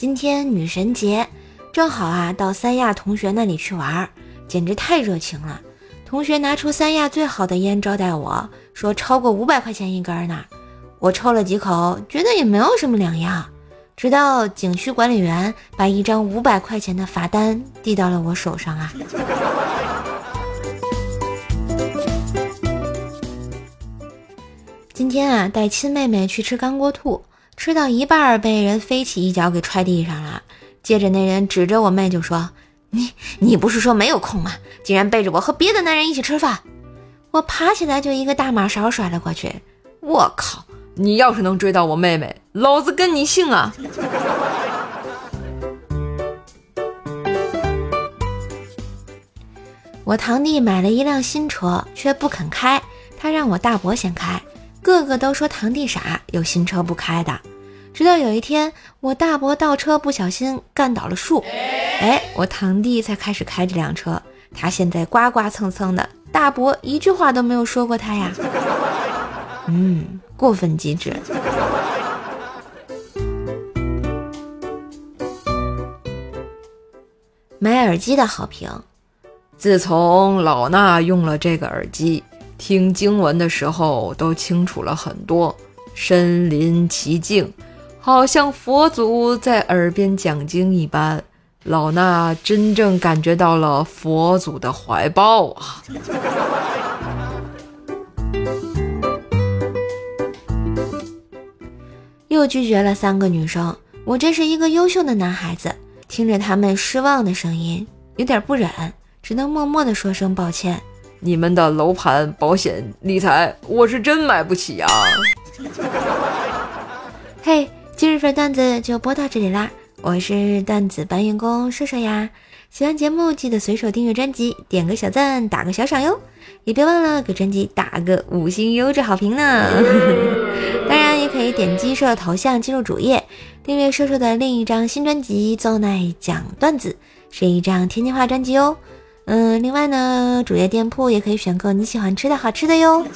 今天女神节，正好啊，到三亚同学那里去玩，简直太热情了。同学拿出三亚最好的烟招待我，说超过五百块钱一根呢。我抽了几口，觉得也没有什么两样。直到景区管理员把一张五百块钱的罚单递到了我手上啊。今天啊，带亲妹妹去吃干锅兔。吃到一半，被人飞起一脚给踹地上了。接着那人指着我妹就说：“你你不是说没有空吗？竟然背着我和别的男人一起吃饭！”我爬起来就一个大马勺甩了过去。我靠！你要是能追到我妹妹，老子跟你姓啊！我堂弟买了一辆新车，却不肯开，他让我大伯先开。个个都说堂弟傻，有新车不开的。直到有一天，我大伯倒车不小心干倒了树，哎，我堂弟才开始开这辆车。他现在刮刮蹭蹭的，大伯一句话都没有说过他呀。嗯，过分机智。买耳机的好评，自从老衲用了这个耳机。听经文的时候都清楚了很多，身临其境，好像佛祖在耳边讲经一般。老衲真正感觉到了佛祖的怀抱啊！又拒绝了三个女生，我真是一个优秀的男孩子。听着他们失望的声音，有点不忍，只能默默的说声抱歉。你们的楼盘、保险、理财，我是真买不起呀！嘿，今日份段子就播到这里啦，我是段子搬运工射射呀。喜欢节目记得随手订阅专辑，点个小赞，打个小赏哟，也别忘了给专辑打个五星优质好评呢。当然，也可以点击射手头像进入主页，订阅射手的另一张新专辑《奏奈讲段子》，是一张天津话专辑哦。嗯，另外呢，主页店铺也可以选购你喜欢吃的好吃的哟。